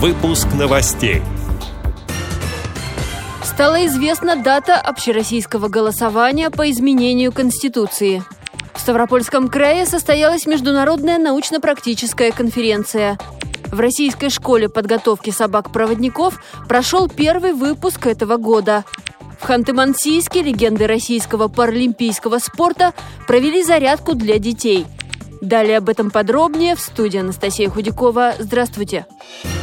Выпуск новостей. Стала известна дата общероссийского голосования по изменению Конституции. В Ставропольском крае состоялась международная научно-практическая конференция. В российской школе подготовки собак-проводников прошел первый выпуск этого года. В Ханты-Мансийске легенды российского паралимпийского спорта провели зарядку для детей. Далее об этом подробнее в студии Анастасия Худякова. Здравствуйте. Здравствуйте.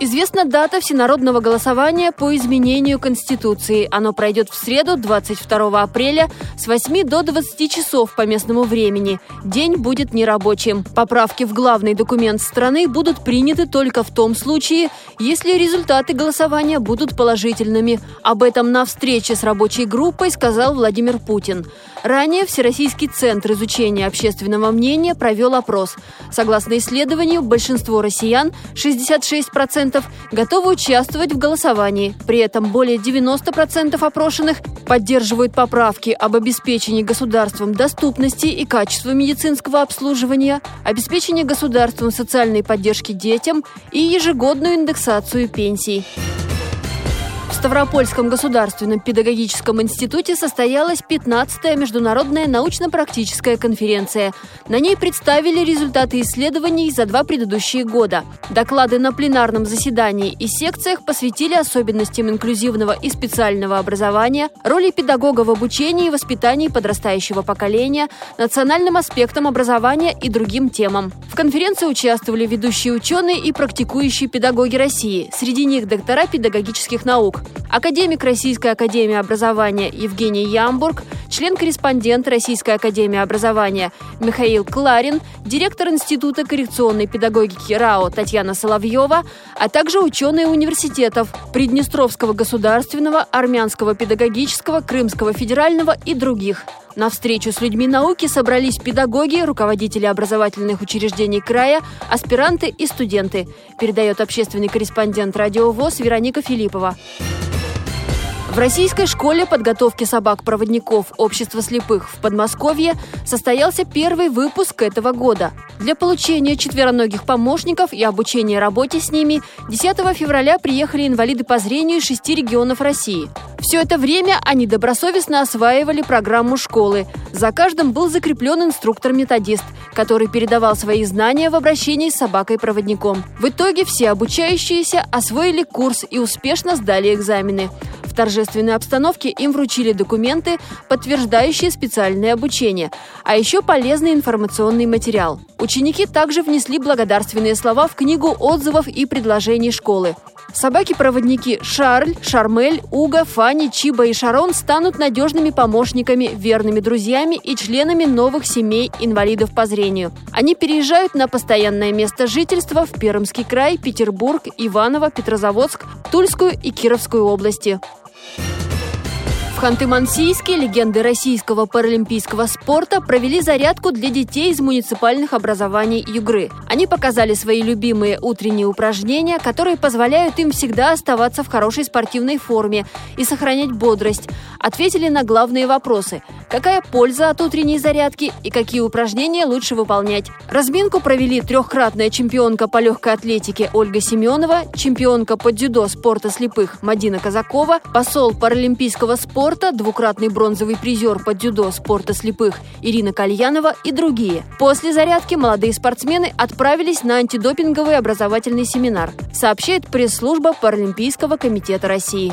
Известна дата всенародного голосования по изменению Конституции. Оно пройдет в среду, 22 апреля, с 8 до 20 часов по местному времени. День будет нерабочим. Поправки в главный документ страны будут приняты только в том случае, если результаты голосования будут положительными. Об этом на встрече с рабочей группой сказал Владимир Путин. Ранее Всероссийский центр изучения общественного мнения провел опрос. Согласно исследованию, большинство россиян, 66%, готовы участвовать в голосовании. При этом более 90% опрошенных поддерживают поправки об обеспечении государством доступности и качества медицинского обслуживания, обеспечении государством социальной поддержки детям и ежегодную индексацию пенсий. Ставропольском государственном педагогическом институте состоялась 15-я международная научно-практическая конференция. На ней представили результаты исследований за два предыдущие года. Доклады на пленарном заседании и секциях посвятили особенностям инклюзивного и специального образования, роли педагога в обучении и воспитании подрастающего поколения, национальным аспектам образования и другим темам. В конференции участвовали ведущие ученые и практикующие педагоги России, среди них доктора педагогических наук. Академик Российской академии образования Евгений Ямбург, член-корреспондент Российской академии образования Михаил Кларин, директор Института коррекционной педагогики РАО Татьяна Соловьева, а также ученые университетов Приднестровского государственного, Армянского педагогического, Крымского федерального и других. На встречу с людьми науки собрались педагоги, руководители образовательных учреждений края, аспиранты и студенты, передает общественный корреспондент радио ВОЗ Вероника Филиппова. В российской школе подготовки собак-проводников Общества слепых в Подмосковье состоялся первый выпуск этого года. Для получения четвероногих помощников и обучения работе с ними 10 февраля приехали инвалиды по зрению из шести регионов России. Все это время они добросовестно осваивали программу школы. За каждым был закреплен инструктор-методист, который передавал свои знания в обращении с собакой-проводником. В итоге все обучающиеся освоили курс и успешно сдали экзамены. В торжественной обстановке им вручили документы, подтверждающие специальное обучение, а еще полезный информационный материал. Ученики также внесли благодарственные слова в книгу отзывов и предложений школы. Собаки-проводники Шарль, Шармель, Уга, Фанни, Чиба и Шарон станут надежными помощниками, верными друзьями и членами новых семей инвалидов по зрению. Они переезжают на постоянное место жительства в Пермский край, Петербург, Иваново, Петрозаводск, Тульскую и Кировскую области. В Ханты-Мансийске легенды российского паралимпийского спорта провели зарядку для детей из муниципальных образований Югры. Они показали свои любимые утренние упражнения, которые позволяют им всегда оставаться в хорошей спортивной форме и сохранять бодрость. Ответили на главные вопросы – Какая польза от утренней зарядки и какие упражнения лучше выполнять? Разминку провели трехкратная чемпионка по легкой атлетике Ольга Семенова, чемпионка по дзюдо спорта слепых Мадина Казакова, посол паралимпийского спорта, двукратный бронзовый призер по дзюдо спорта слепых Ирина Кальянова и другие. После зарядки молодые спортсмены отправились на антидопинговый образовательный семинар, сообщает пресс-служба Паралимпийского комитета России.